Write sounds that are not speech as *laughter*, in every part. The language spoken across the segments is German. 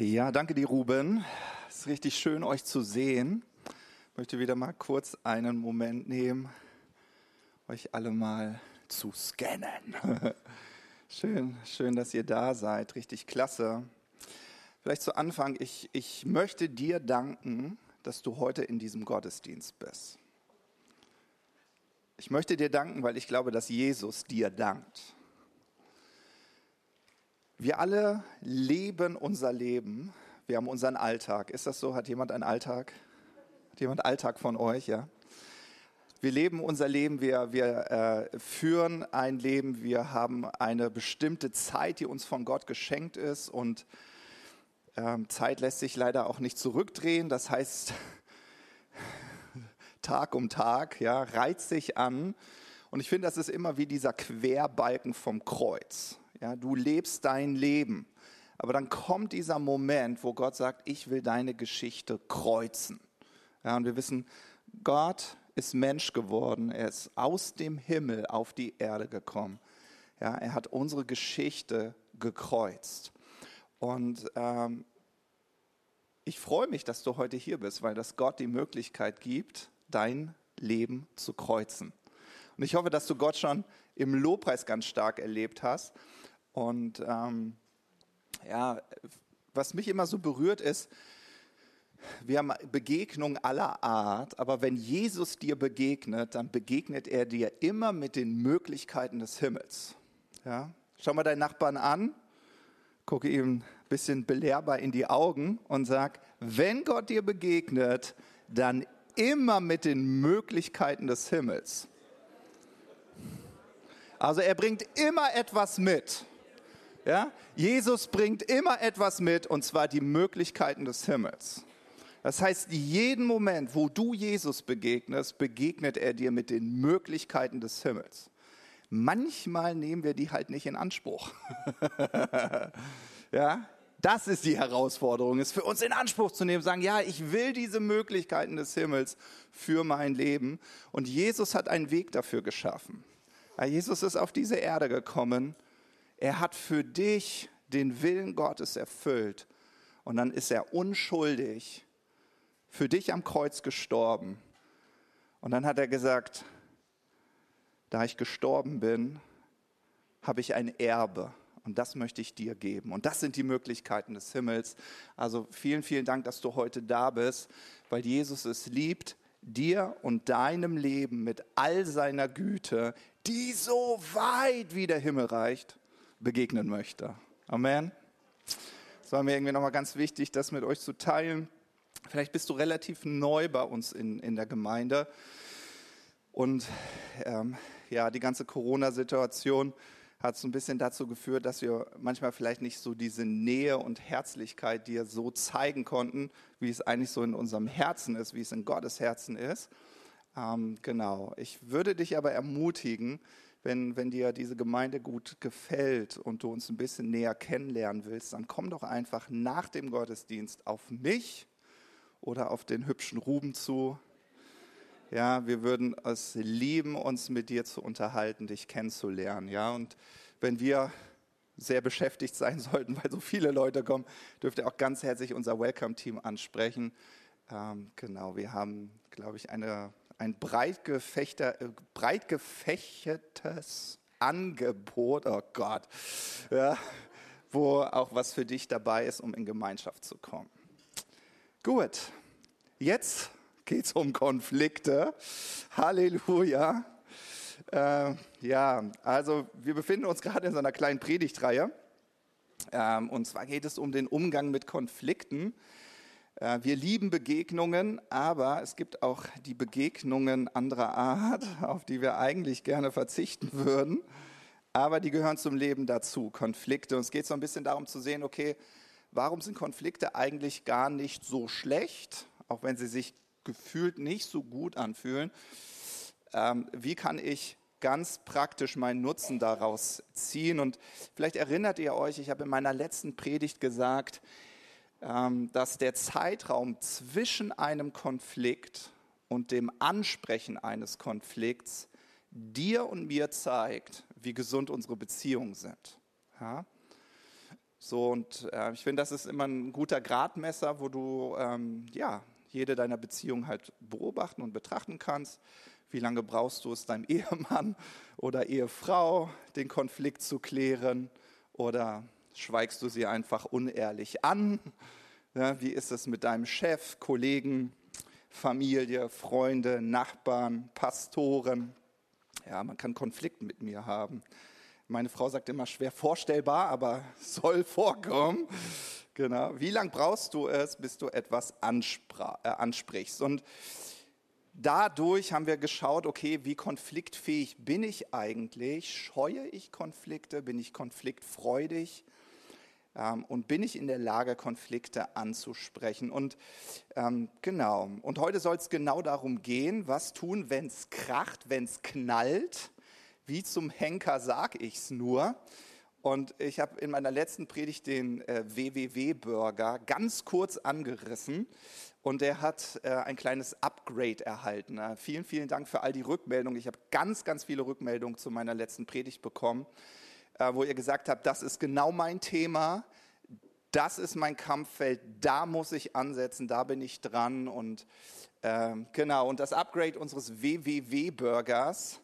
Ja, danke dir, Ruben. Es ist richtig schön, euch zu sehen. Ich möchte wieder mal kurz einen Moment nehmen, euch alle mal zu scannen. *laughs* schön, schön, dass ihr da seid. Richtig klasse. Vielleicht zu Anfang, ich, ich möchte dir danken, dass du heute in diesem Gottesdienst bist. Ich möchte dir danken, weil ich glaube, dass Jesus dir dankt. Wir alle leben unser Leben. Wir haben unseren Alltag. Ist das so? Hat jemand einen Alltag? Hat jemand Alltag von euch? Ja. Wir leben unser Leben, wir, wir äh, führen ein Leben, wir haben eine bestimmte Zeit, die uns von Gott geschenkt ist und ähm, Zeit lässt sich leider auch nicht zurückdrehen. Das heißt, *laughs* Tag um Tag, ja, reizt sich an. Und ich finde, das ist immer wie dieser Querbalken vom Kreuz. Ja, du lebst dein Leben. Aber dann kommt dieser Moment, wo Gott sagt, ich will deine Geschichte kreuzen. Ja, und wir wissen, Gott ist Mensch geworden. Er ist aus dem Himmel auf die Erde gekommen. Ja, er hat unsere Geschichte gekreuzt. Und ähm, ich freue mich, dass du heute hier bist, weil das Gott die Möglichkeit gibt, dein Leben zu kreuzen. Und ich hoffe, dass du Gott schon im Lobpreis ganz stark erlebt hast. Und ähm, ja, was mich immer so berührt ist, wir haben Begegnungen aller Art, aber wenn Jesus dir begegnet, dann begegnet er dir immer mit den Möglichkeiten des Himmels. Ja? Schau mal deinen Nachbarn an, gucke ihm ein bisschen belehrbar in die Augen und sag, wenn Gott dir begegnet, dann immer mit den Möglichkeiten des Himmels. Also er bringt immer etwas mit. Ja? Jesus bringt immer etwas mit, und zwar die Möglichkeiten des Himmels. Das heißt, jeden Moment, wo du Jesus begegnest, begegnet er dir mit den Möglichkeiten des Himmels. Manchmal nehmen wir die halt nicht in Anspruch. *laughs* ja, das ist die Herausforderung, es für uns in Anspruch zu nehmen, sagen, ja, ich will diese Möglichkeiten des Himmels für mein Leben. Und Jesus hat einen Weg dafür geschaffen. Jesus ist auf diese Erde gekommen, er hat für dich den Willen Gottes erfüllt und dann ist er unschuldig für dich am Kreuz gestorben. Und dann hat er gesagt, da ich gestorben bin, habe ich ein Erbe und das möchte ich dir geben. Und das sind die Möglichkeiten des Himmels. Also vielen, vielen Dank, dass du heute da bist, weil Jesus es liebt, dir und deinem Leben mit all seiner Güte, die so weit wie der Himmel reicht, begegnen möchte. Amen. Es war mir irgendwie nochmal ganz wichtig, das mit euch zu teilen. Vielleicht bist du relativ neu bei uns in, in der Gemeinde. Und ähm, ja, die ganze Corona-Situation hat so ein bisschen dazu geführt, dass wir manchmal vielleicht nicht so diese Nähe und Herzlichkeit dir so zeigen konnten, wie es eigentlich so in unserem Herzen ist, wie es in Gottes Herzen ist. Ähm, genau. Ich würde dich aber ermutigen, wenn, wenn dir diese Gemeinde gut gefällt und du uns ein bisschen näher kennenlernen willst, dann komm doch einfach nach dem Gottesdienst auf mich oder auf den hübschen Ruben zu. Ja, wir würden es lieben, uns mit dir zu unterhalten, dich kennenzulernen. Ja, und wenn wir sehr beschäftigt sein *laughs* sollten, weil so viele Leute kommen, dürft ihr auch ganz herzlich unser Welcome-Team ansprechen. Ähm, genau, wir haben, glaube ich, eine ein breit, äh, breit gefächertes Angebot, oh Gott, ja, wo auch was für dich dabei ist, um in Gemeinschaft zu kommen. Gut, jetzt geht es um Konflikte. Halleluja. Äh, ja, also wir befinden uns gerade in so einer kleinen Predigtreihe. Ähm, und zwar geht es um den Umgang mit Konflikten. Äh, wir lieben Begegnungen, aber es gibt auch die Begegnungen anderer Art, *laughs* auf die wir eigentlich gerne verzichten würden. Aber die gehören zum Leben dazu, Konflikte. Und es geht so ein bisschen darum zu sehen, okay, warum sind Konflikte eigentlich gar nicht so schlecht, auch wenn sie sich gefühlt nicht so gut anfühlen. Ähm, wie kann ich ganz praktisch meinen Nutzen daraus ziehen? Und vielleicht erinnert ihr euch, ich habe in meiner letzten Predigt gesagt, dass der Zeitraum zwischen einem Konflikt und dem Ansprechen eines Konflikts dir und mir zeigt, wie gesund unsere Beziehungen sind. Ja? So, und äh, ich finde, das ist immer ein guter Gradmesser, wo du ähm, ja, jede deiner Beziehungen halt beobachten und betrachten kannst. Wie lange brauchst du es deinem *laughs* Ehemann oder Ehefrau, den Konflikt zu klären? Oder schweigst du sie einfach unehrlich an? Ja, wie ist es mit deinem Chef, Kollegen, Familie, Freunde, Nachbarn, Pastoren? Ja, man kann Konflikt mit mir haben. Meine Frau sagt immer schwer vorstellbar, aber *laughs* soll vorkommen. Genau. Wie lange brauchst du es, bis du etwas äh, ansprichst? Und dadurch haben wir geschaut, okay, wie konfliktfähig bin ich eigentlich? Scheue ich Konflikte? Bin ich konfliktfreudig? Ähm, und bin ich in der Lage, Konflikte anzusprechen? Und ähm, genau, und heute soll es genau darum gehen, was tun, wenn es kracht, wenn es knallt wie zum Henker sag ich's nur. Und ich habe in meiner letzten Predigt den äh, WWW-Burger ganz kurz angerissen und der hat äh, ein kleines Upgrade erhalten. Äh, vielen, vielen Dank für all die Rückmeldungen. Ich habe ganz, ganz viele Rückmeldungen zu meiner letzten Predigt bekommen, wo ihr gesagt habt, das ist genau mein Thema, das ist mein Kampffeld, da muss ich ansetzen, da bin ich dran. Und ähm, genau, und das Upgrade unseres WWW-Burgers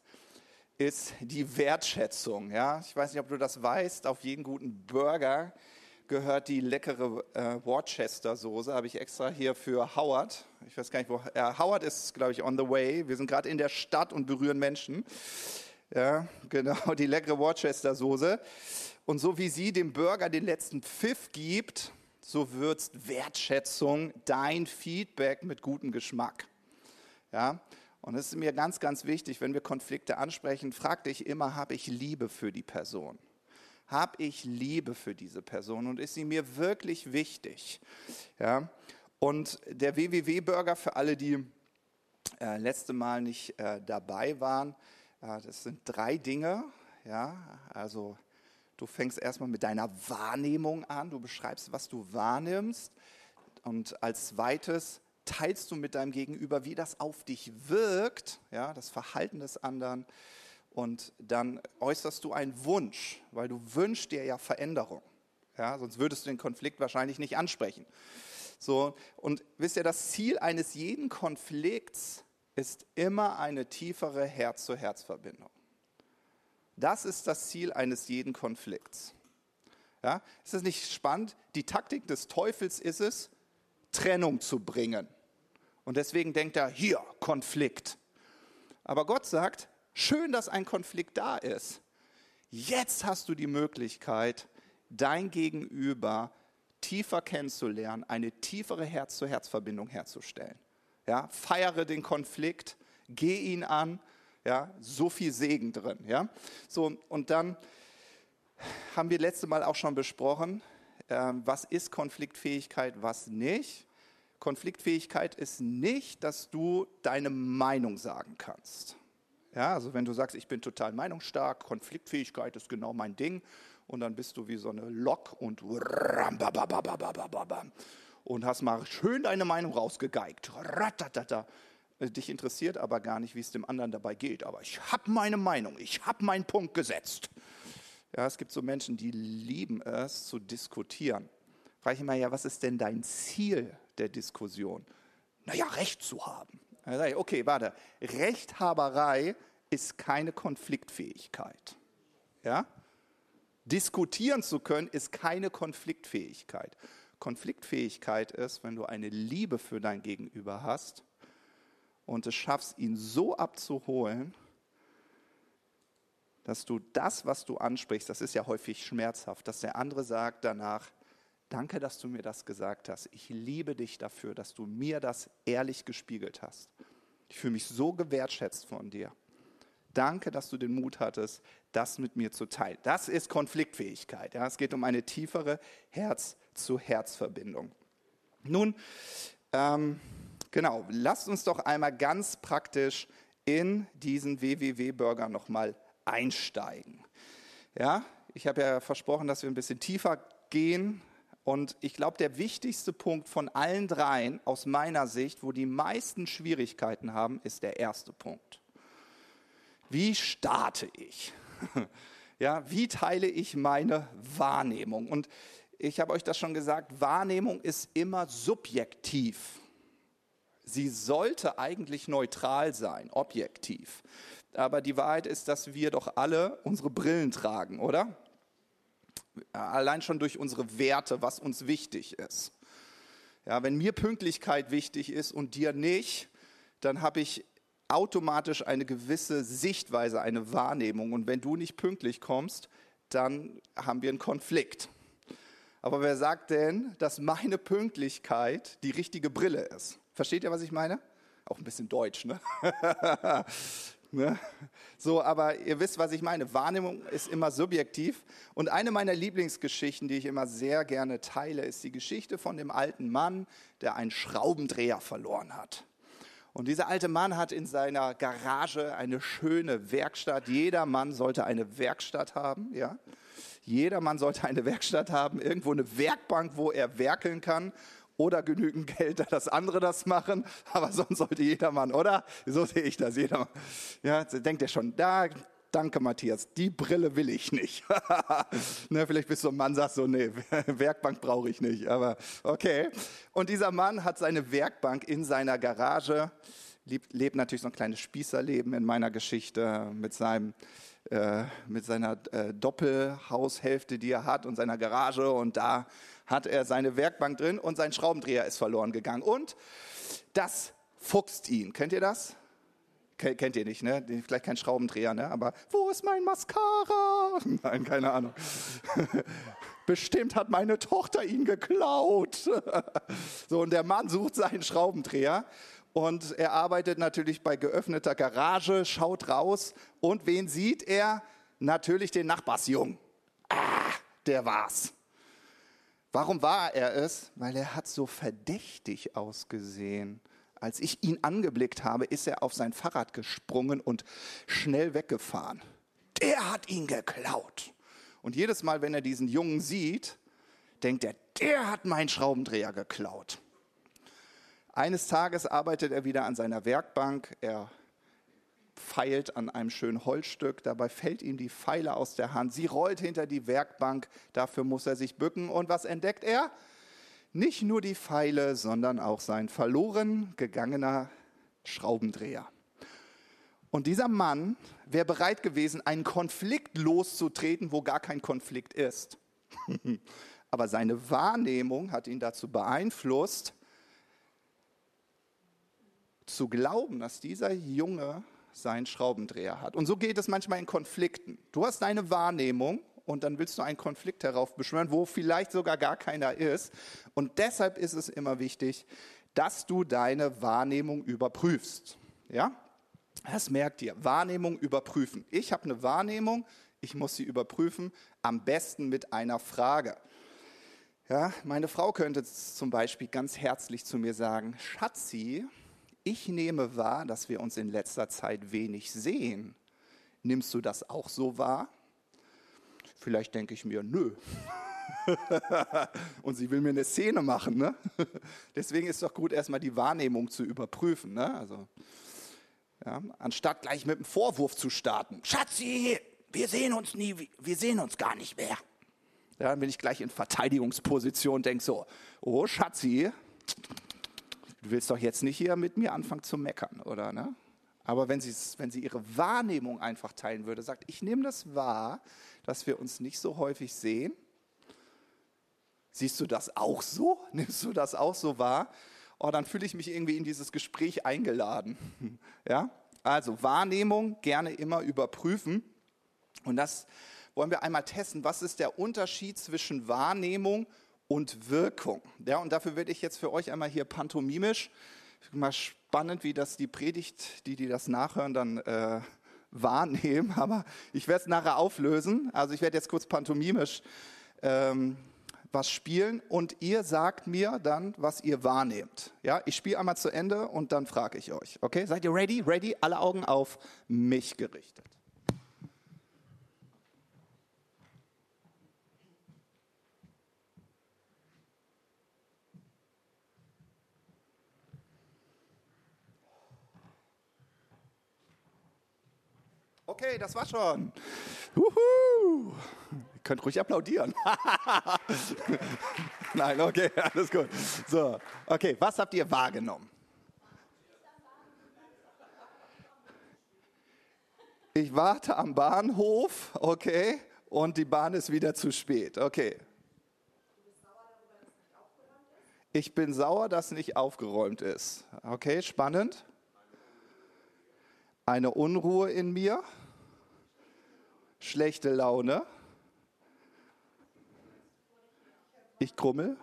ist die Wertschätzung. Ja? Ich weiß nicht, ob du das weißt, auf jeden guten Burger gehört die leckere äh, Worcester-Soße, habe ich extra hier für Howard. Ich weiß gar nicht, wo. Äh, Howard ist, glaube ich, on the way. Wir sind gerade in der Stadt und berühren Menschen. Ja, genau, *laughs* die leckere Worcester-Soße. Und so wie sie dem Burger den letzten Pfiff gibt, so würzt Wertschätzung dein Feedback mit gutem Geschmack. Ja, und es ist mir ganz, ganz wichtig, wenn wir Konflikte ansprechen, frag dich immer, habe ich Liebe für die Person? Habe ich Liebe für diese Person und ist sie mir wirklich wichtig? Ja? Und der WWW-Burger für alle, die äh, letzte Mal nicht äh, dabei waren, das sind drei Dinge. Ja? Also du fängst erstmal mit deiner Wahrnehmung an, du beschreibst, was du wahrnimmst. Und als zweites teilst du mit deinem Gegenüber, wie das auf dich wirkt, ja, das Verhalten des anderen. Und dann äußerst du einen Wunsch, weil du wünschst dir ja Veränderung. Ja, sonst würdest du den Konflikt wahrscheinlich nicht ansprechen. So, und wisst ihr, das Ziel eines jeden Konflikts ist immer eine tiefere Herz-zu-Herz-Verbindung. Das ist das Ziel eines jeden Konflikts. Ja, ist das nicht spannend? Die Taktik des Teufels ist es, Trennung zu bringen. Und deswegen denkt er, hier, Konflikt. Aber Gott sagt, schön, dass ein Konflikt da ist. Jetzt hast du die Möglichkeit, dein Gegenüber tiefer kennenzulernen, eine tiefere Herz-zu-Herz-Verbindung herzustellen. Ja, feiere den Konflikt, geh ihn an, ja, so viel Segen drin. Ja, so und dann haben wir letzte Mal auch schon besprochen, äh, was ist Konfliktfähigkeit, was nicht. Konfliktfähigkeit ist nicht, dass du deine Meinung sagen kannst. Ja, also wenn du sagst, ich bin total meinungsstark, Konfliktfähigkeit ist genau mein Ding und dann bist du wie so eine Lok und und hast mal schön deine Meinung rausgegeigt. Dich interessiert aber gar nicht, wie es dem anderen dabei geht. Aber ich habe meine Meinung, ich habe meinen Punkt gesetzt. Ja, es gibt so Menschen, die lieben es zu diskutieren. Frage ich immer, ja, was ist denn dein Ziel der Diskussion? Naja, Recht zu haben. Okay, warte. Rechthaberei ist keine Konfliktfähigkeit. Ja? Diskutieren zu können ist keine Konfliktfähigkeit. Konfliktfähigkeit ist, wenn du eine Liebe für dein Gegenüber hast und es schaffst, ihn so abzuholen, dass du das, was du ansprichst, das ist ja häufig schmerzhaft, dass der andere sagt danach, Danke, dass du mir das gesagt hast. Ich liebe dich dafür, dass du mir das ehrlich gespiegelt hast. Ich fühle mich so gewertschätzt von dir. Danke, dass du den Mut hattest, das mit mir zu teilen. Das ist Konfliktfähigkeit. Ja? Es geht um eine tiefere Herz-zu-Herz-Verbindung. Nun, ähm, genau, lasst uns doch einmal ganz praktisch in diesen WWW-Burger nochmal einsteigen. Ja, ich habe ja versprochen, dass wir ein bisschen tiefer gehen und ich glaube, der wichtigste Punkt von allen dreien aus meiner Sicht, wo die meisten Schwierigkeiten haben, ist der erste Punkt. Wie starte ich? *laughs* Ja, wie teile ich meine Wahrnehmung? Und Ich habe euch das schon gesagt, Wahrnehmung ist immer subjektiv. Sie sollte eigentlich neutral sein, objektiv. Aber die Wahrheit ist, dass wir doch alle unsere Brillen tragen, oder? Allein schon durch unsere Werte, was uns wichtig ist. Ja, wenn mir Pünktlichkeit wichtig ist und dir nicht, dann habe ich automatisch eine gewisse Sichtweise, eine Wahrnehmung. Und wenn du nicht pünktlich kommst, dann haben wir einen Konflikt. Aber wer sagt denn, dass meine Pünktlichkeit die richtige Brille ist? Versteht ihr, was ich meine? Auch ein bisschen deutsch, ne? *laughs* ne? So, aber ihr wisst, was ich meine. Wahrnehmung ist immer subjektiv. Und eine meiner Lieblingsgeschichten, die ich immer sehr gerne teile, ist die Geschichte von dem alten Mann, der einen Schraubendreher verloren hat. Und dieser alte Mann hat in seiner Garage eine schöne Werkstatt. Jeder Mann sollte eine Werkstatt haben, ja. Jeder Mann sollte eine Werkstatt haben, irgendwo eine Werkbank, wo er werkeln kann oder genügend Geld, dass andere das machen. Aber sonst sollte jeder Mann, oder? So sehe ich das. Jeder, ja, denkt er schon, da, danke Matthias, die Brille will ich nicht. *laughs* ne, vielleicht bist du ein Mann, sagst so, nee, *laughs* Werkbank brauche ich nicht. Aber okay. Und dieser Mann hat seine Werkbank in seiner Garage, lebt, lebt natürlich so ein kleines Spießerleben in meiner Geschichte mit seinem äh, mit seiner äh, Doppelhaushälfte, die er hat und seiner Garage und da hat er seine Werkbank drin und sein Schraubendreher ist verloren gegangen. Und das fuchst ihn. Kennt ihr das? Kennt ihr nicht, ne? Vielleicht kein Schraubendreher, ne? Aber wo ist mein Mascara? *laughs* Nein, keine Ahnung. *laughs* Bestimmt hat meine Tochter ihn geklaut. *laughs* so, und der Mann sucht seinen Schraubendreher und er arbeitet natürlich bei geöffneter Garage, schaut raus und wen sieht er? Natürlich den Nachbarsjungen. Ah, der war's. Warum war er es? Weil er hat so verdächtig ausgesehen. Als ich ihn angeblickt habe, ist er auf sein Fahrrad gesprungen und schnell weggefahren. Der hat ihn geklaut. Und jedes Mal, wenn er diesen Jungen sieht, denkt er, der hat meinen Schraubendreher geklaut. Eines Tages arbeitet er wieder an seiner Werkbank. Er feilt an einem schönen Holzstück, dabei fällt ihm die Pfeile aus der Hand. Sie rollt hinter die Werkbank, dafür muss er sich bücken. Und was entdeckt er? Nicht nur die Pfeile, sondern auch sein verloren gegangener Schraubendreher. Und dieser Mann wäre bereit gewesen, einen Konflikt loszutreten, wo gar kein Konflikt ist. *laughs* Aber seine Wahrnehmung hat ihn dazu beeinflusst, zu glauben, dass dieser Junge seinen Schraubendreher hat. Und so geht es manchmal in Konflikten. Du hast deine Wahrnehmung und dann willst du einen Konflikt heraufbeschwören, wo vielleicht sogar gar keiner ist. Und deshalb ist es immer wichtig, dass du deine Wahrnehmung überprüfst. Ja? Das merkt ihr. Wahrnehmung überprüfen. Ich habe eine Wahrnehmung, ich muss sie überprüfen, am besten mit einer Frage. Ja, meine Frau könnte zum Beispiel ganz herzlich zu mir sagen, Schatzi, ich nehme wahr, dass wir uns in letzter Zeit wenig sehen. Nimmst du das auch so wahr? Vielleicht denke ich mir, nö. *laughs* und sie will mir eine Szene machen. Ne? *laughs* Deswegen ist es doch gut, erstmal die Wahrnehmung zu überprüfen. Ne? Also, ja, anstatt gleich mit einem Vorwurf zu starten. Schatzi, wir sehen uns nie, wir sehen uns gar nicht mehr. Ja, dann bin ich gleich in Verteidigungsposition und denke so, oh Schatzi, du willst doch jetzt nicht hier mit mir anfangen zu meckern, oder? Ne? Aber wenn, wenn sie ihre Wahrnehmung einfach teilen würde, sagt, ich nehme das wahr, dass wir uns nicht so häufig sehen. Siehst du das auch so? *laughs* Nimmst du das auch so wahr? Oh, dann fühle ich mich irgendwie in dieses Gespräch eingeladen. *laughs* Ja? Also Wahrnehmung gerne immer überprüfen. Und das wollen wir einmal testen. Was ist der Unterschied zwischen Wahrnehmung und Wirkung. Ja, und dafür werde ich jetzt für euch einmal hier pantomimisch, mal spannend, wie das die Predigt, die, die das nachhören, dann äh, wahrnehmen, *laughs* aber ich werde es nachher auflösen. Also ich werde jetzt kurz pantomimisch ähm, was spielen und ihr sagt mir dann, was ihr wahrnehmt. Ja, ich spiele einmal zu Ende und dann frage ich euch. Okay, seid ihr ready? Ready? Alle Augen auf mich gerichtet. Okay, das war schon. Juhu. Ihr könnt ruhig applaudieren. *laughs* Nein, okay, *laughs* alles gut. So, okay, was habt ihr wahrgenommen? Ich warte am Bahnhof, okay, und die Bahn ist wieder zu spät, okay. Ich bin sauer, dass nicht aufgeräumt ist. Okay, spannend. Eine Unruhe in mir, schlechte Laune. Ich krummel.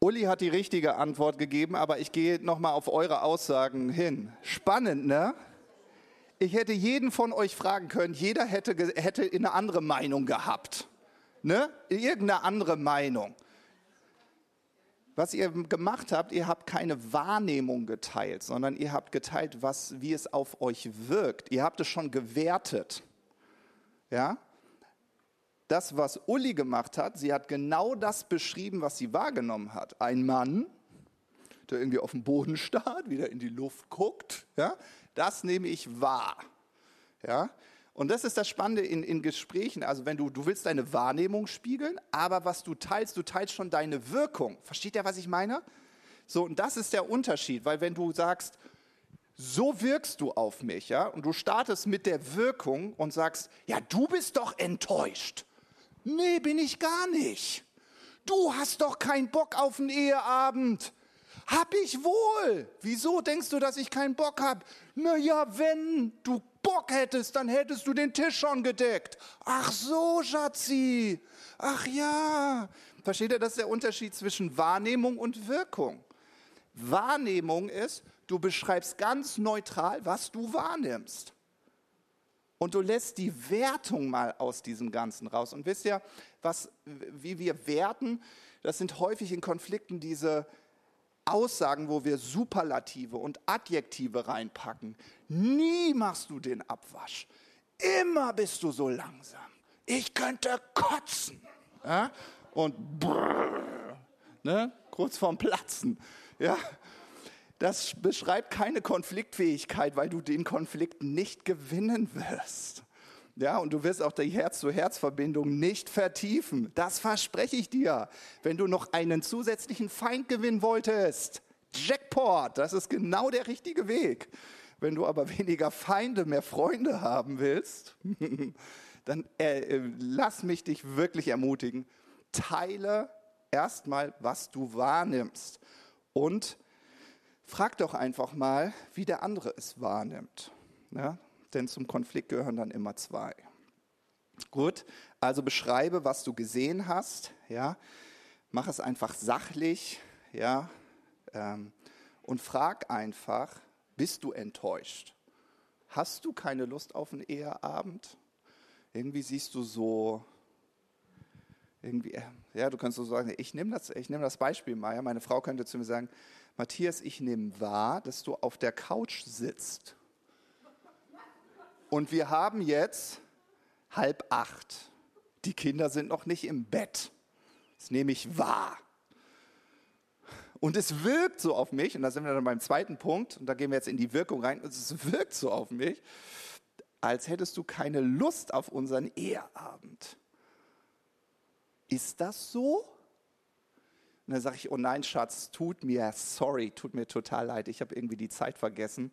Uli hat die richtige Antwort gegeben, aber ich gehe nochmal auf eure Aussagen hin. Spannend, ne? Ich hätte jeden von euch fragen können, jeder hätte, hätte eine andere Meinung gehabt. Ne? Irgendeine andere Meinung. Was ihr gemacht habt, ihr habt keine Wahrnehmung geteilt, sondern ihr habt geteilt, was, wie es auf euch wirkt. Ihr habt es schon gewertet. Ja? das, was Uli gemacht hat, sie hat genau das beschrieben, was sie wahrgenommen hat. Ein Mann, der irgendwie auf dem Boden starrt, wieder in die Luft guckt, ja, das nehme ich wahr. Ja, und das ist das Spannende in, in Gesprächen. Also wenn du, du willst deine Wahrnehmung spiegeln, aber was du teilst, du teilst schon deine Wirkung. Versteht ihr, was ich meine? So, und das ist der Unterschied, weil wenn du sagst, so wirkst du auf mich, ja, und du startest mit der Wirkung und sagst, ja, du bist doch enttäuscht. Nee, bin ich gar nicht. Du hast doch keinen Bock auf einen Eheabend. Hab ich wohl. Wieso denkst du, dass ich keinen Bock hab? Na ja, wenn du Bock hättest, dann hättest du den Tisch schon gedeckt. Ach so, Schatzi. Ach ja. Versteht ihr, das ist der Unterschied zwischen Wahrnehmung und Wirkung. Wahrnehmung ist, du beschreibst ganz neutral, was du wahrnimmst und du lässt die Wertung mal aus diesem Ganzen raus. Und wisst ihr, was, wie wir werten, das sind häufig in Konflikten diese Aussagen, wo wir Superlative und Adjektive reinpacken. Nie machst du den Abwasch. Immer bist du so langsam. Ich könnte kotzen. Ja? Und brrr, ne? kurz vorm Platzen. Ja? das beschreibt keine Konfliktfähigkeit, weil du den Konflikt nicht gewinnen wirst. Ja, und du wirst auch die Herz-zu-Herz-Verbindung nicht vertiefen. Das verspreche ich dir. Wenn du noch einen zusätzlichen Feind gewinnen wolltest, Jackpot, das ist genau der richtige Weg. Wenn du aber weniger Feinde, mehr Freunde haben willst, *laughs* dann äh, lass mich dich wirklich ermutigen. Teile erstmal, was du wahrnimmst und Frag doch einfach mal, wie der andere es wahrnimmt. Ja? Denn zum Konflikt gehören dann immer zwei. Gut, also beschreibe, was du gesehen hast. Ja? Mach es einfach sachlich. Ja? Ähm, und frag einfach, bist du enttäuscht? Hast du keine Lust auf einen Eheabend? Irgendwie siehst du so, irgendwie, ja, du kannst so sagen, ich nehme das, nehm das Beispiel mal. Ja? Meine Frau könnte zu mir sagen, Matthias, ich nehme wahr, dass du auf der Couch sitzt. Und wir haben jetzt halb acht. Die Kinder sind noch nicht im Bett. Das nehme ich wahr. Und es wirkt so auf mich, und da sind wir dann beim zweiten Punkt, und da gehen wir jetzt in die Wirkung rein, es wirkt so auf mich, als hättest du keine Lust auf unseren Eheabend. Ist das so? Und dann sage ich, oh nein, Schatz, tut mir, sorry, tut mir total leid, ich habe irgendwie die Zeit vergessen.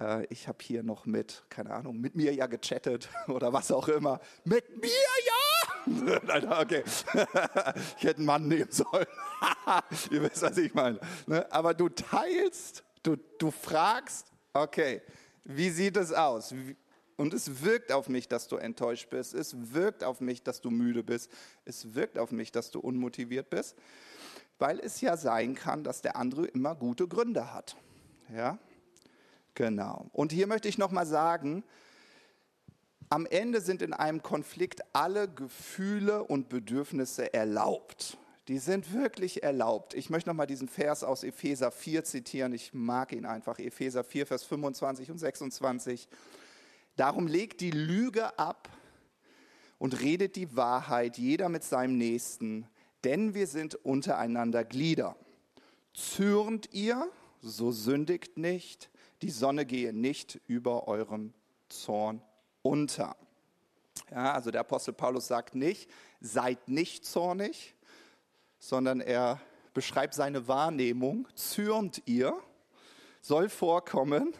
Äh, ich habe hier noch mit, keine Ahnung, mit mir ja gechattet *laughs* oder was auch immer. Mit mir ja? *laughs* Nein, okay. *laughs* ich hätte einen Mann nehmen sollen. Ihr wisst, was ich meine. Ne? Aber du teilst, du, du fragst, okay, wie sieht es aus? Und es wirkt auf mich, dass du enttäuscht bist. Es wirkt auf mich, dass du müde bist. Es wirkt auf mich, dass du unmotiviert bist weil es ja sein kann, dass der andere immer gute Gründe hat. Ja, genau. Und hier möchte ich noch mal sagen, am Ende sind in einem Konflikt alle Gefühle und Bedürfnisse erlaubt. Die sind wirklich erlaubt. Ich möchte noch mal diesen Vers aus Epheser 4 zitieren. Ich mag ihn einfach. Epheser 4, Vers 25 und 26. Darum legt die Lüge ab und redet die Wahrheit, jeder mit seinem Nächsten, denn wir sind untereinander Glieder. Zürnt ihr, so sündigt nicht, die Sonne gehe nicht über eurem Zorn unter. Ja, also der Apostel Paulus sagt nicht, seid nicht zornig, sondern er beschreibt seine Wahrnehmung, zürnt ihr, soll vorkommen,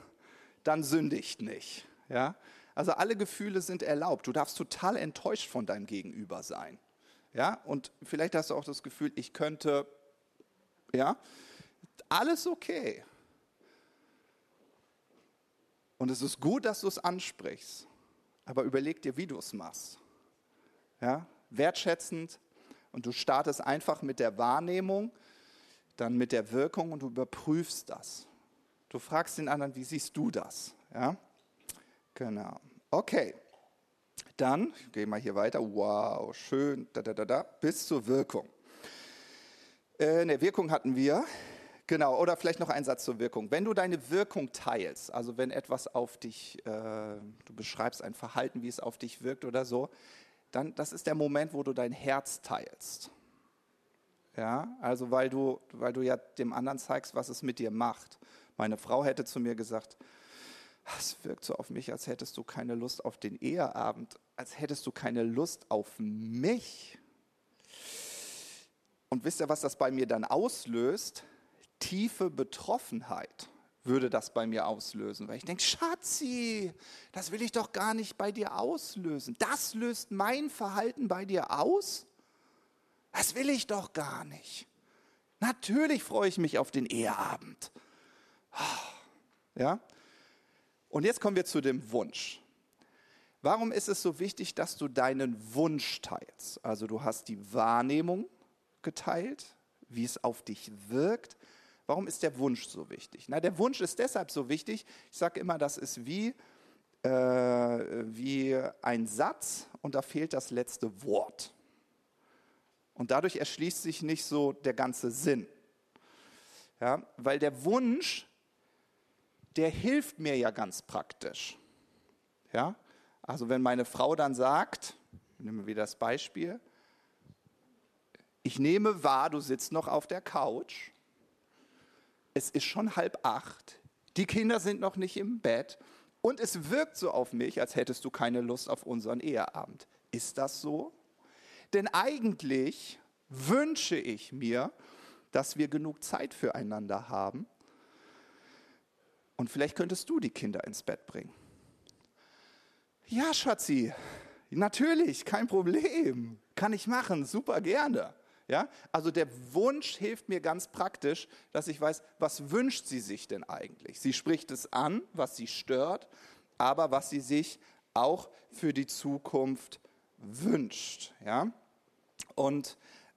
dann sündigt nicht. Ja? Also alle Gefühle sind erlaubt. Du darfst total enttäuscht von deinem Gegenüber sein. Ja? Und vielleicht hast du auch das Gefühl, ich könnte, ja, alles okay. Und es ist gut, dass du es ansprichst, aber überleg dir, wie du es machst. Ja? Wertschätzend und du startest einfach mit der Wahrnehmung, dann mit der Wirkung und du überprüfst das. Du fragst den anderen, wie siehst du das? Ja? Genau. Okay. Dann gehen wir hier weiter. Wow, schön. Da, da, da, da. Bis zur Wirkung. Äh, ne, Wirkung hatten wir. Genau, oder vielleicht noch ein Satz zur Wirkung. Wenn du deine Wirkung teilst, also wenn etwas auf dich, äh, du beschreibst ein Verhalten, wie es auf dich wirkt oder so, dann das ist der Moment, wo du dein Herz teilst. Ja, also weil du, weil du ja dem anderen zeigst, was es mit dir macht. Meine Frau hätte zu mir gesagt, es wirkt so auf mich, als hättest du keine Lust auf den Eheabend, als hättest du keine Lust auf mich. Und wisst ihr, was das bei mir dann auslöst? Tiefe Betroffenheit würde das bei mir auslösen, weil ich denke, Schatzi, das will ich doch gar nicht bei dir auslösen. Das löst mein Verhalten bei dir aus? Das will ich doch gar nicht. Natürlich freue ich mich auf den Eheabend. Ja? Und jetzt kommen wir zu dem Wunsch. Warum ist es so wichtig, dass du deinen Wunsch teilst? Also du hast die Wahrnehmung geteilt, wie es auf dich wirkt. Warum ist der Wunsch so wichtig? Na, der Wunsch ist deshalb so wichtig. Ich sage immer, das ist wie, äh, wie ein Satz und da fehlt das letzte Wort. Und dadurch erschließt sich nicht so der ganze Sinn. Ja, weil der Wunsch der hilft mir ja ganz praktisch. Ja? Also wenn meine Frau dann sagt, nehmen wir wieder das Beispiel, ich nehme wahr, du sitzt noch auf der Couch, es ist schon halb acht, die Kinder sind noch nicht im Bett und es wirkt so auf mich, als hättest du keine Lust auf unseren Eheabend. Ist das so? Denn eigentlich wünsche ich mir, dass wir genug Zeit füreinander haben und vielleicht könntest du die Kinder ins Bett bringen. Ja, Schatzi, natürlich, kein Problem. Kann ich machen, super gerne. Ja? Also der Wunsch hilft mir ganz praktisch, dass ich weiß, was wünscht sie sich denn eigentlich? Sie spricht es an, was sie stört, aber was sie sich auch für die Zukunft wünscht. Ja? Und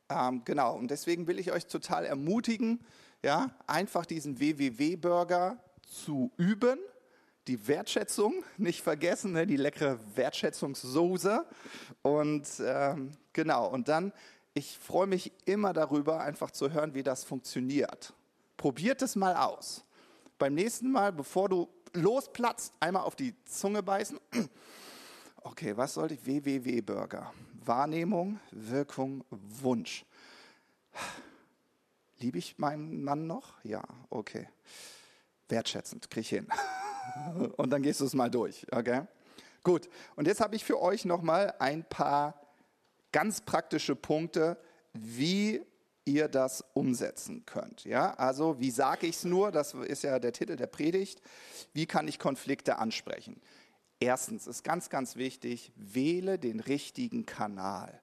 ähm, genau, und deswegen will ich euch total ermutigen, ja, einfach diesen WWW-Burger zu üben, die Wertschätzung nicht vergessen, ne, die leckere Wertschätzungssoße. Und ähm, genau, und dann, ich freue mich immer darüber, einfach zu hören, wie das funktioniert. Probiert es mal aus. Beim nächsten Mal, bevor du losplatzt, einmal auf die Zunge beißen. *clears throat* Okay, was sollte ich? WWW-Burger. Wahrnehmung, Wirkung, Wunsch. *sighs* Liebe ich meinen Mann noch? Ja, okay wertschätzend, kriege ich hin. *laughs* und dann gehst du es mal durch, okay? Gut, und jetzt habe ich für euch nochmal ein paar ganz praktische Punkte, wie ihr das umsetzen könnt. Ja, also wie sage ich es nur? Das ist ja der Titel der Predigt. Wie kann ich Konflikte ansprechen? Erstens ist ganz, ganz wichtig, wähle den richtigen Kanal.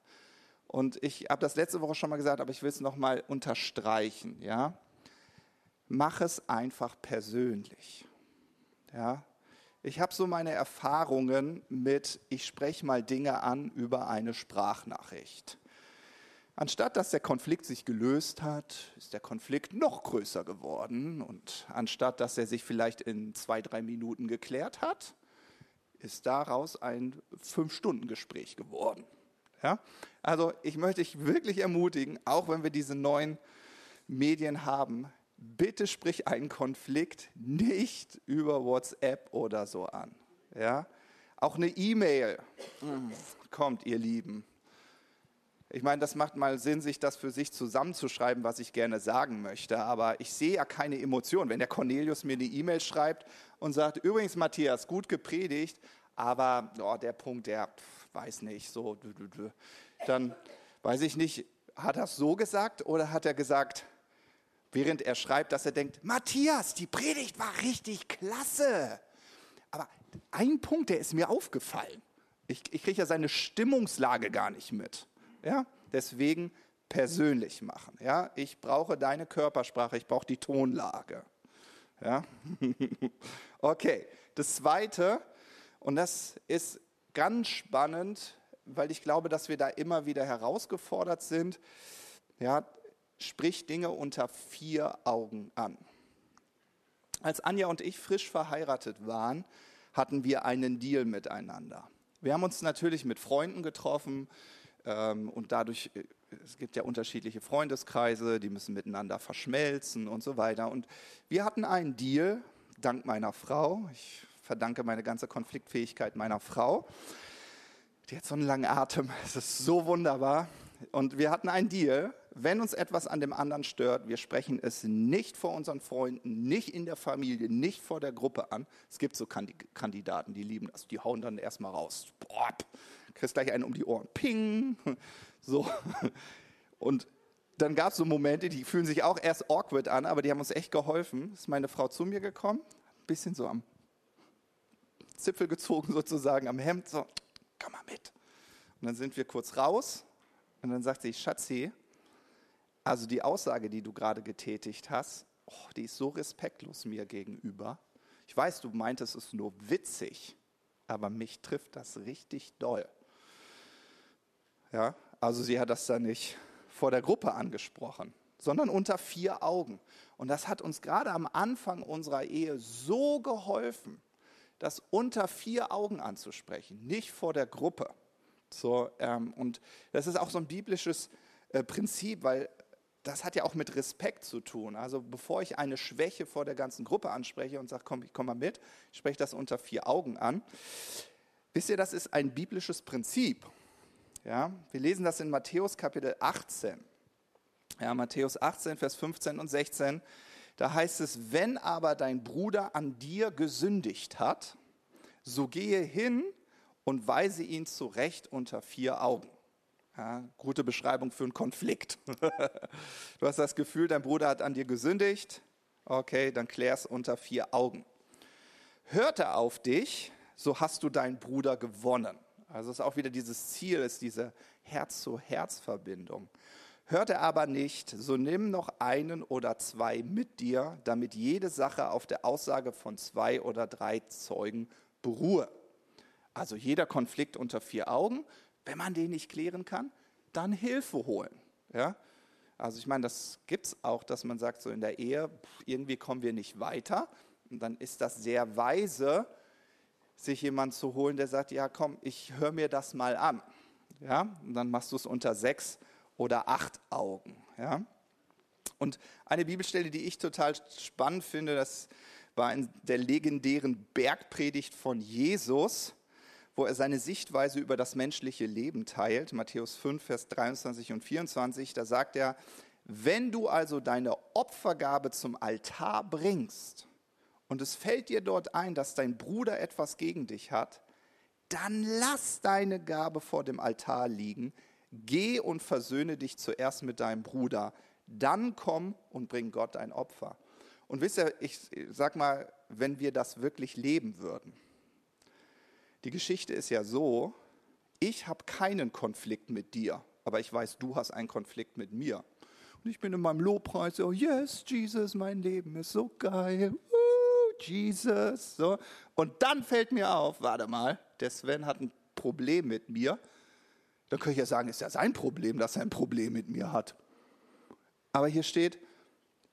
Und ich habe das letzte Woche schon mal gesagt, aber ich will es nochmal unterstreichen. Ja, mach es einfach persönlich. Ja? Ich habe so meine Erfahrungen mit, ich spreche mal Dinge an über eine Sprachnachricht. Anstatt dass der Konflikt sich gelöst hat, ist der Konflikt noch größer geworden. Und anstatt dass er sich vielleicht in zwei, drei Minuten geklärt hat, ist daraus ein Fünf-Stunden-Gespräch geworden. Ja? Also ich möchte dich wirklich ermutigen, auch wenn wir diese neuen Medien haben, bitte sprich einen Konflikt nicht über WhatsApp oder so an. Ja? Auch eine E-Mail kommt, ihr Lieben. Ich meine, das macht mal Sinn, sich das für sich zusammenzuschreiben, was ich gerne sagen möchte. Aber ich sehe ja keine Emotion. Wenn der Cornelius mir eine E-Mail schreibt und sagt, übrigens Matthias, gut gepredigt, aber oh, der Punkt, der weiß nicht, so, dann weiß ich nicht, hat er es so gesagt oder hat er gesagt, während er schreibt, dass er denkt, Matthias, die Predigt war richtig klasse. Aber ein Punkt, der ist mir aufgefallen. Ich, ich kriege ja seine Stimmungslage gar nicht mit. Ja? Deswegen persönlich machen. Ja? Ich brauche deine Körpersprache, ich brauche die Tonlage. Ja? *laughs* okay, das Zweite, und das ist ganz spannend, weil ich glaube, dass wir da immer wieder herausgefordert sind. Ja, sprich Dinge unter vier Augen an. Als Anja und ich frisch verheiratet waren, hatten wir einen Deal miteinander. Wir haben uns natürlich mit Freunden getroffen ähm, und dadurch, äh, es gibt ja unterschiedliche Freundeskreise, die müssen miteinander verschmelzen und so weiter. Und wir hatten einen Deal, dank meiner Frau. Ich verdanke meine ganze Konfliktfähigkeit meiner Frau. Die hat so einen langen Atem, es ist so wunderbar. Und wir hatten einen Deal, wenn uns etwas an dem anderen stört, wir sprechen es nicht vor unseren Freunden, nicht in der Familie, nicht vor der Gruppe an. Es gibt so Kandidaten, die lieben das, die hauen dann erstmal raus. Boah, kriegst gleich einen um die Ohren. Ping. *laughs* So. Und dann gab es so Momente, die fühlen sich auch erst awkward an, aber die haben uns echt geholfen. Ist meine Frau zu mir gekommen, ein bisschen so am Zipfel gezogen sozusagen, am Hemd, so, komm mal mit. Und dann sind wir kurz raus und dann sagt sie, Schatzi, also die Aussage, die du gerade getätigt hast, oh, die ist so respektlos mir gegenüber. Ich weiß, du meintest es nur witzig, aber mich trifft das richtig doll. Ja, also sie hat das dann nicht vor der Gruppe angesprochen, sondern unter vier Augen. Und das hat uns gerade am Anfang unserer Ehe so geholfen, das unter vier Augen anzusprechen, nicht vor der Gruppe. So, ähm, und das ist auch so ein biblisches äh, Prinzip, weil das hat ja auch mit Respekt zu tun. Also bevor ich eine Schwäche vor der ganzen Gruppe anspreche und sage, komm, ich komme mal mit, ich spreche das unter vier Augen an. Wisst ihr, das ist ein biblisches Prinzip. Ja, wir lesen das in Matthäus Kapitel 18. Ja, Matthäus 18, Vers 15 und 16. Da heißt es, wenn aber dein Bruder an dir gesündigt hat, so gehe hin und weise ihn zurecht unter vier Augen. Ja, gute Beschreibung für einen Konflikt. *laughs* du hast das Gefühl, dein Bruder hat an dir gesündigt. Okay, dann klär es unter vier Augen. Hört er auf dich, so hast du deinen Bruder gewonnen. Also ist auch wieder dieses Ziel, ist diese Herz-zu-Herz-Verbindung. Hört er aber nicht, so nimm noch einen oder zwei mit dir, damit jede Sache auf der Aussage von zwei oder drei Zeugen beruhe. Also jeder Konflikt unter vier Augen wenn man den nicht klären kann, dann Hilfe holen. Ja? Also ich meine, das gibt es auch, dass man sagt, so in der Ehe, irgendwie kommen wir nicht weiter. Und dann ist das sehr weise, sich jemand zu holen, der sagt, ja komm, ich höre mir das mal an. Ja? Und dann machst du es unter sechs oder acht Augen. Ja? Und eine Bibelstelle, die ich total spannend finde, das war in der legendären Bergpredigt von Jesus wo er seine Sichtweise über das menschliche Leben teilt. Matthäus 5, Vers 23 und 24, da sagt er, wenn du also deine Opfergabe zum Altar bringst und es fällt dir dort ein, dass dein Bruder etwas gegen dich hat, dann lass deine Gabe vor dem Altar liegen, geh und versöhne dich zuerst mit deinem Bruder, dann komm und bring Gott ein Opfer. Und wisst ihr, ich sag mal, wenn wir das wirklich leben würden, die Geschichte ist ja so, ich habe keinen Konflikt mit dir, aber ich weiß, du hast einen Konflikt mit mir. Und ich bin in meinem Lobpreis so, yes, Jesus, mein Leben ist so geil. Uh, Jesus. So. Und dann fällt mir auf, warte mal, der Sven hat ein Problem mit mir. Dann könnte ich ja sagen, ist ja sein Problem, dass er ein Problem mit mir hat. Aber hier steht,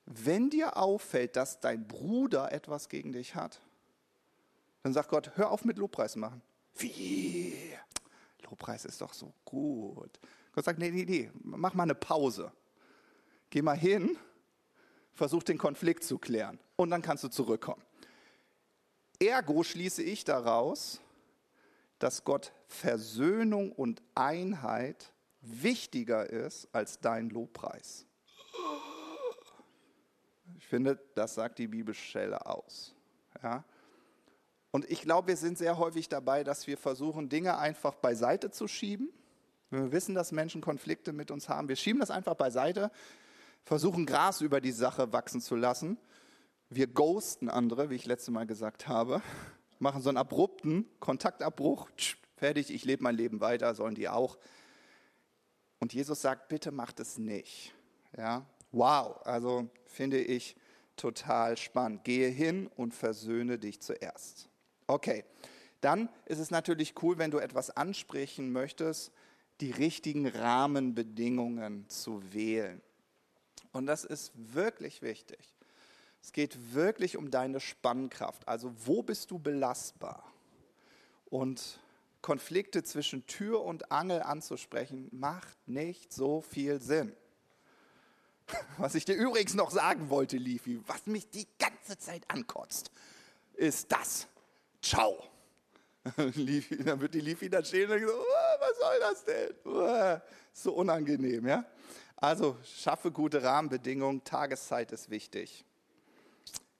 wenn dir auffällt, dass dein Bruder etwas gegen dich hat, dann sagt Gott, hör auf mit Lobpreis machen. Wie? Lobpreis ist doch so gut. Gott sagt, nee, nee, nee, mach mal eine Pause. Geh mal hin, versuch den Konflikt zu klären und dann kannst du zurückkommen. Ergo schließe ich daraus, dass Gott Versöhnung und Einheit wichtiger ist als dein Lobpreis. Ich finde, das sagt die Bibelstelle aus. Ja? Und ich glaube, wir sind sehr häufig dabei, dass wir versuchen, Dinge einfach beiseite zu schieben. Wenn wir wissen, dass Menschen Konflikte mit uns haben, wir schieben das einfach beiseite, versuchen Gras über die Sache wachsen zu lassen. Wir ghosten andere, wie ich letztes Mal gesagt habe, *laughs* machen so einen abrupten Kontaktabbruch, fertig, ich lebe mein Leben weiter, sollen die auch. Und Jesus sagt, bitte macht es nicht. Ja? Wow, also finde ich total spannend. Gehe hin und versöhne dich zuerst. Okay, dann ist es natürlich cool, wenn du etwas ansprechen möchtest, die richtigen Rahmenbedingungen zu wählen. Und das ist wirklich wichtig. Es geht wirklich um deine Spannkraft. Also wo bist du belastbar? Und Konflikte zwischen Tür und Angel anzusprechen, macht nicht so viel Sinn. *laughs* Was ich dir übrigens noch sagen wollte, Lifi, was mich die ganze Zeit ankotzt, ist das. Ciao. *laughs* Dann wird die Lifi da stehen und sagt, oh, was soll das denn? So unangenehm, ja? Also schaffe gute Rahmenbedingungen, Tageszeit ist wichtig.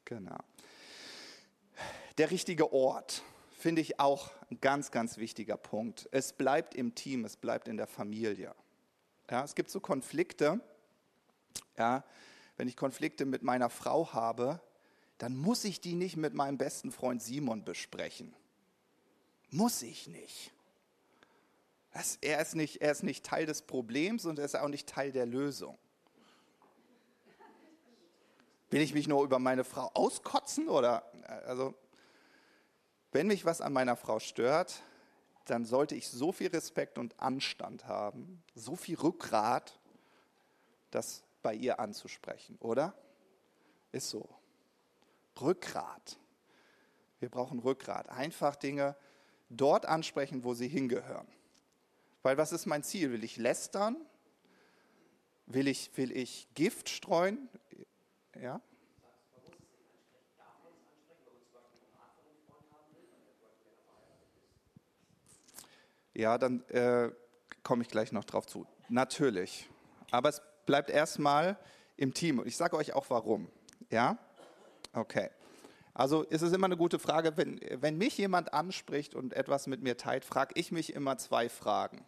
Genau. Der richtige Ort finde ich auch ein ganz, ganz wichtiger Punkt. Es bleibt im Team, es bleibt in der Familie. Ja, es gibt so Konflikte, ja, wenn ich Konflikte mit meiner Frau habe, dann muss ich die nicht mit meinem besten Freund Simon besprechen. Muss ich nicht. Er, ist nicht er ist nicht Teil des Problems und er ist auch nicht Teil der Lösung. Will ich mich nur über meine Frau auskotzen oder also wenn mich was an meiner Frau stört, dann sollte ich so viel Respekt und Anstand haben, so viel Rückgrat, das bei ihr anzusprechen, oder? Ist so. Rückgrat. Wir brauchen Rückgrat. Einfach Dinge dort ansprechen, wo sie hingehören. Weil was ist mein Ziel? Will ich lästern? Will ich, will ich Gift streuen? Ja? Ja, dann äh, komme ich gleich noch drauf zu. Natürlich. Aber es bleibt erstmal im Team. Und ich sage euch auch warum. Ja? Okay. Also ist es immer eine gute Frage, wenn, wenn mich jemand anspricht und etwas mit mir teilt, frage ich mich immer zwei Fragen.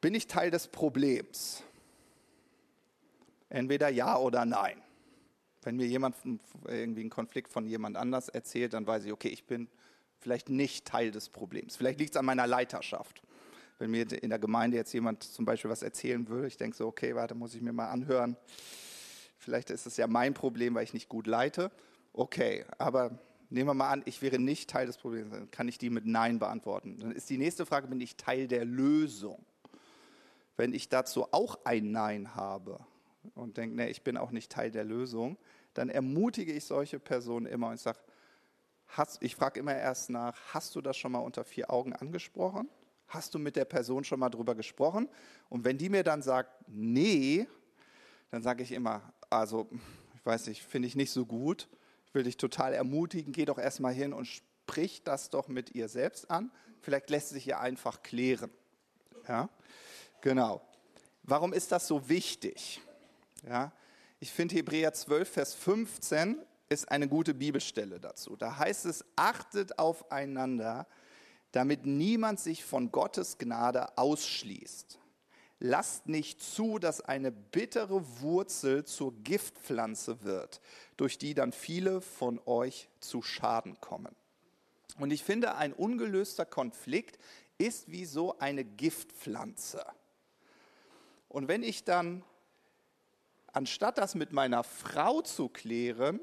Bin ich Teil des Problems? Entweder ja oder nein. Wenn mir jemand irgendwie einen Konflikt von jemand anders erzählt, dann weiß ich, okay, ich bin vielleicht nicht Teil des Problems. Vielleicht liegt es an meiner Leiterschaft. Wenn mir in der Gemeinde jetzt jemand zum Beispiel was erzählen würde, ich denke so, okay, warte, muss ich mir mal anhören. Vielleicht ist es ja mein Problem, weil ich nicht gut leite. Okay, aber nehmen wir mal an, ich wäre nicht Teil des Problems, dann kann ich die mit Nein beantworten. Dann ist die nächste Frage, bin ich Teil der Lösung? Wenn ich dazu auch ein Nein habe und denke, nee, ich bin auch nicht Teil der Lösung, dann ermutige ich solche Personen immer und sage, Hast, ich frage immer erst nach, hast du das schon mal unter vier Augen angesprochen? Hast du mit der Person schon mal drüber gesprochen? Und wenn die mir dann sagt, nee, dann sage ich immer, also, ich weiß nicht, finde ich nicht so gut. Ich will dich total ermutigen, geh doch erstmal hin und sprich das doch mit ihr selbst an. Vielleicht lässt sich ihr einfach klären. Ja, genau. Warum ist das so wichtig? Ja, ich finde Hebräer 12, Vers 15 ist eine gute Bibelstelle dazu. Da heißt es, achtet aufeinander, damit niemand sich von Gottes Gnade ausschließt. Lasst nicht zu, dass eine bittere Wurzel zur Giftpflanze wird, durch die dann viele von euch zu Schaden kommen. Und ich finde, ein ungelöster Konflikt ist wie so eine Giftpflanze. Und wenn ich dann, anstatt das mit meiner Frau zu klären,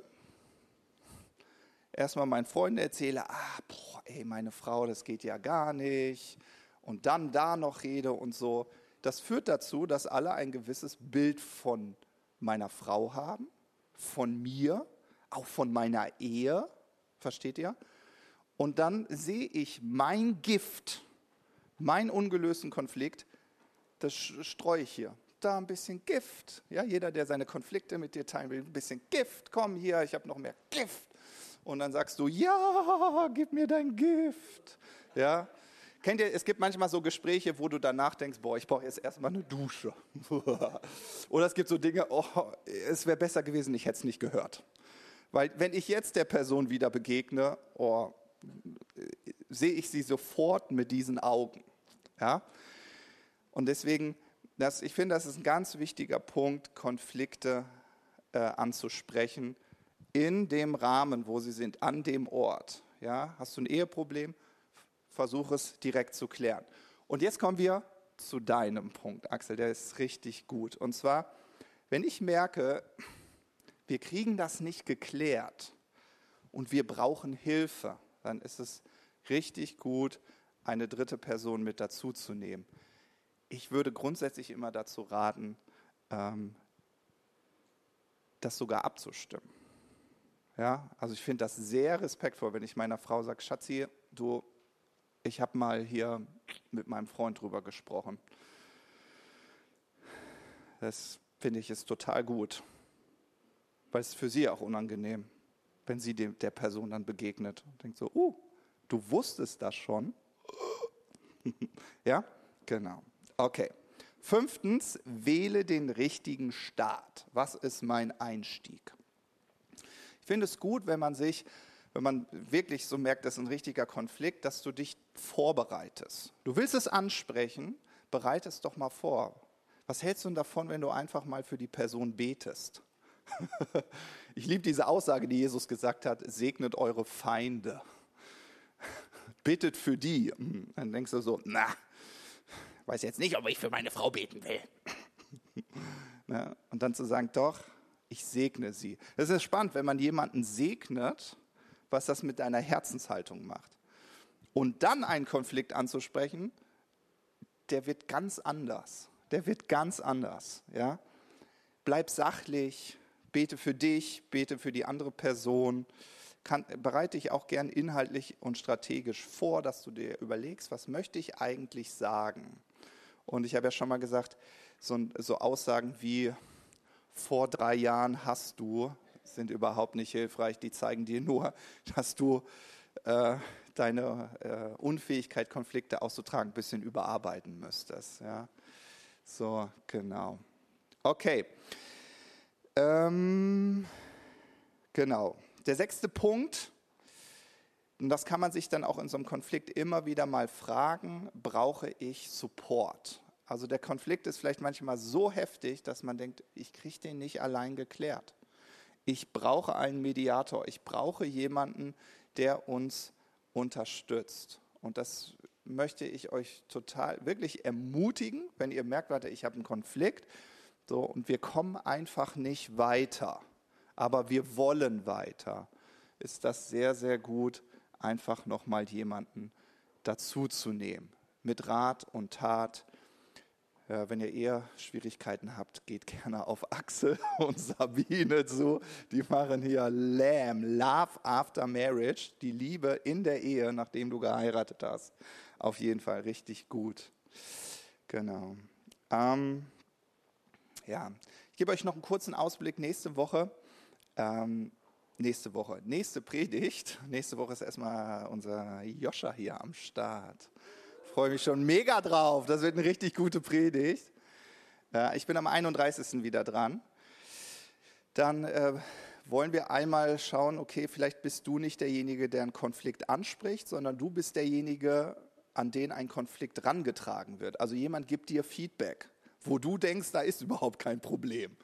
erstmal meinen Freunden erzähle, ah, boah, ey, meine Frau, das geht ja gar nicht. Und dann da noch rede und so. Das führt dazu, dass alle ein gewisses Bild von meiner Frau haben, von mir, auch von meiner Ehe. Versteht ihr? Und dann sehe ich mein Gift, meinen ungelösten Konflikt, das streue ich hier. Da ein bisschen Gift. Ja, jeder, der seine Konflikte mit dir teilen will, ein bisschen Gift. Komm hier, ich habe noch mehr Gift und dann sagst du, ja, gib mir dein Gift. Ja, Kennt ihr, es gibt manchmal so Gespräche, wo du danach denkst, boah, ich brauche jetzt erstmal eine Dusche. *laughs* Oder es gibt so Dinge, oh, es wäre besser gewesen, ich hätte es nicht gehört. Weil wenn ich jetzt der Person wieder begegne, oh, sehe ich sie sofort mit diesen Augen. Ja? Und deswegen, das, ich finde, das ist ein ganz wichtiger Punkt, Konflikte äh, anzusprechen in dem Rahmen, wo sie sind, an dem Ort. Ja? Hast du ein Eheproblem? Versuch es direkt zu klären. Und jetzt kommen wir zu deinem Punkt, Axel, der ist richtig gut. Und zwar, wenn ich merke, wir kriegen das nicht geklärt und wir brauchen Hilfe, dann ist es richtig gut, eine dritte Person mit dazuzunehmen. Ich würde grundsätzlich immer dazu raten, ähm, das sogar abzustimmen. Ja, also ich finde das sehr respektvoll, wenn ich meiner Frau sage, Schatzi, du, ich habe mal hier mit meinem Freund drüber gesprochen. Das finde ich ist total gut, weil es für sie auch unangenehm, wenn sie dem, der Person dann begegnet und denkt so, uh, du wusstest das schon. *laughs* ja, genau. Okay. Fünftens, wähle den richtigen Start. Was ist mein Einstieg? Ich finde es gut, wenn man sich, wenn man wirklich so merkt, das ist ein richtiger Konflikt, dass du dich vorbereitest. Du willst es ansprechen, bereite es doch mal vor. Was hältst du denn davon, wenn du einfach mal für die Person betest? *laughs* ich liebe diese Aussage, die Jesus gesagt hat, segnet eure Feinde. *laughs* Bittet für die. Hm, dann denkst du so, na, weiß jetzt nicht, ob ich für meine Frau beten will. *laughs* Und dann zu sagen, doch, ich segne sie. Es ist spannend, wenn man jemanden segnet, was das mit deiner Herzenshaltung macht. Und dann einen Konflikt anzusprechen, der wird ganz anders. Der wird ganz anders. Ja? Bleib sachlich, bete für dich, bete für die andere Person. Kann, bereite dich auch gern inhaltlich und strategisch vor, dass du dir überlegst, was möchte ich eigentlich sagen. Und ich habe ja schon mal gesagt, so, so Aussagen wie, vor drei Jahren hast du, sind überhaupt nicht hilfreich. Die zeigen dir nur, *laughs* dass du äh, deine äh, Unfähigkeit, Konflikte auszutragen, ein bisschen überarbeiten müsstest. Ja? So, genau. Okay. Ähm, genau. Der sechste Punkt, und das kann man sich dann auch in so einem Konflikt immer wieder mal fragen, brauche ich Support? Also der Konflikt ist vielleicht manchmal so heftig, dass man denkt, ich kriege den nicht allein geklärt. Ich brauche einen Mediator, ich brauche jemanden, der uns unterstützt. Und das möchte ich euch total wirklich ermutigen, wenn ihr merkt, warte, ich habe einen Konflikt so, und wir kommen einfach nicht weiter, aber wir wollen weiter, ist das sehr, sehr gut, einfach nochmal jemanden dazuzunehmen. Mit Rat und Tat wenn ihr eher Schwierigkeiten habt, geht gerne auf Axel *laughs* und Sabine zu. Die machen hier Lamb, Love After Marriage, die Liebe in der Ehe, nachdem du geheiratet hast. Auf jeden Fall richtig gut. Genau. Ähm, ja, ich gebe euch noch einen kurzen Ausblick nächste Woche. Ähm, nächste Woche, nächste Predigt. Nächste Woche ist erstmal unser Joscha hier am Start freue mich schon mega drauf. Das wird eine richtig gute Predigt. ich bin am 31. wieder dran. Dann äh, wollen wir einmal schauen, okay, vielleicht bist du nicht derjenige, der einen Konflikt anspricht, sondern du bist derjenige, an den ein Konflikt rangetragen wird. Also jemand gibt dir Feedback, wo du denkst, da ist überhaupt kein Problem.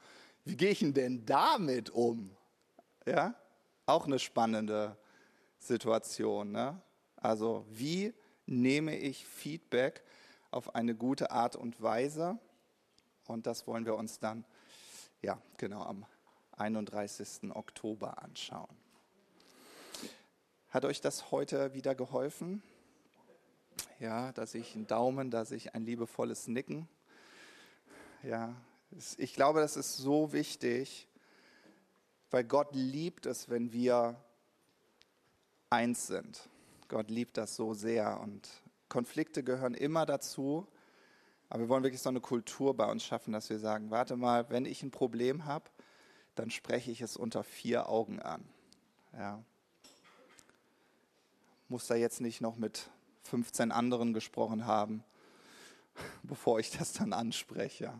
Wie gehe ich denn damit um? Ja, auch eine spannende Situation. Ne? Also wie nehme ich Feedback auf eine gute Art und Weise. Und das wollen wir uns dann, ja, genau am 31. Oktober anschauen. Hat euch das heute wieder geholfen? Ja, dass ich einen Daumen, dass ich ein liebevolles Nicken. Ja, ich glaube, das ist so wichtig, weil Gott liebt es, wenn wir eins sind. Gott liebt das so sehr und Konflikte gehören immer dazu. Aber wir wollen wirklich so eine Kultur bei uns schaffen, dass wir sagen, warte mal, wenn ich ein Problem habe, dann spreche ich es unter vier Augen an. Ja. Muss da jetzt nicht noch mit 15 anderen gesprochen haben, *laughs* bevor ich das dann anspreche.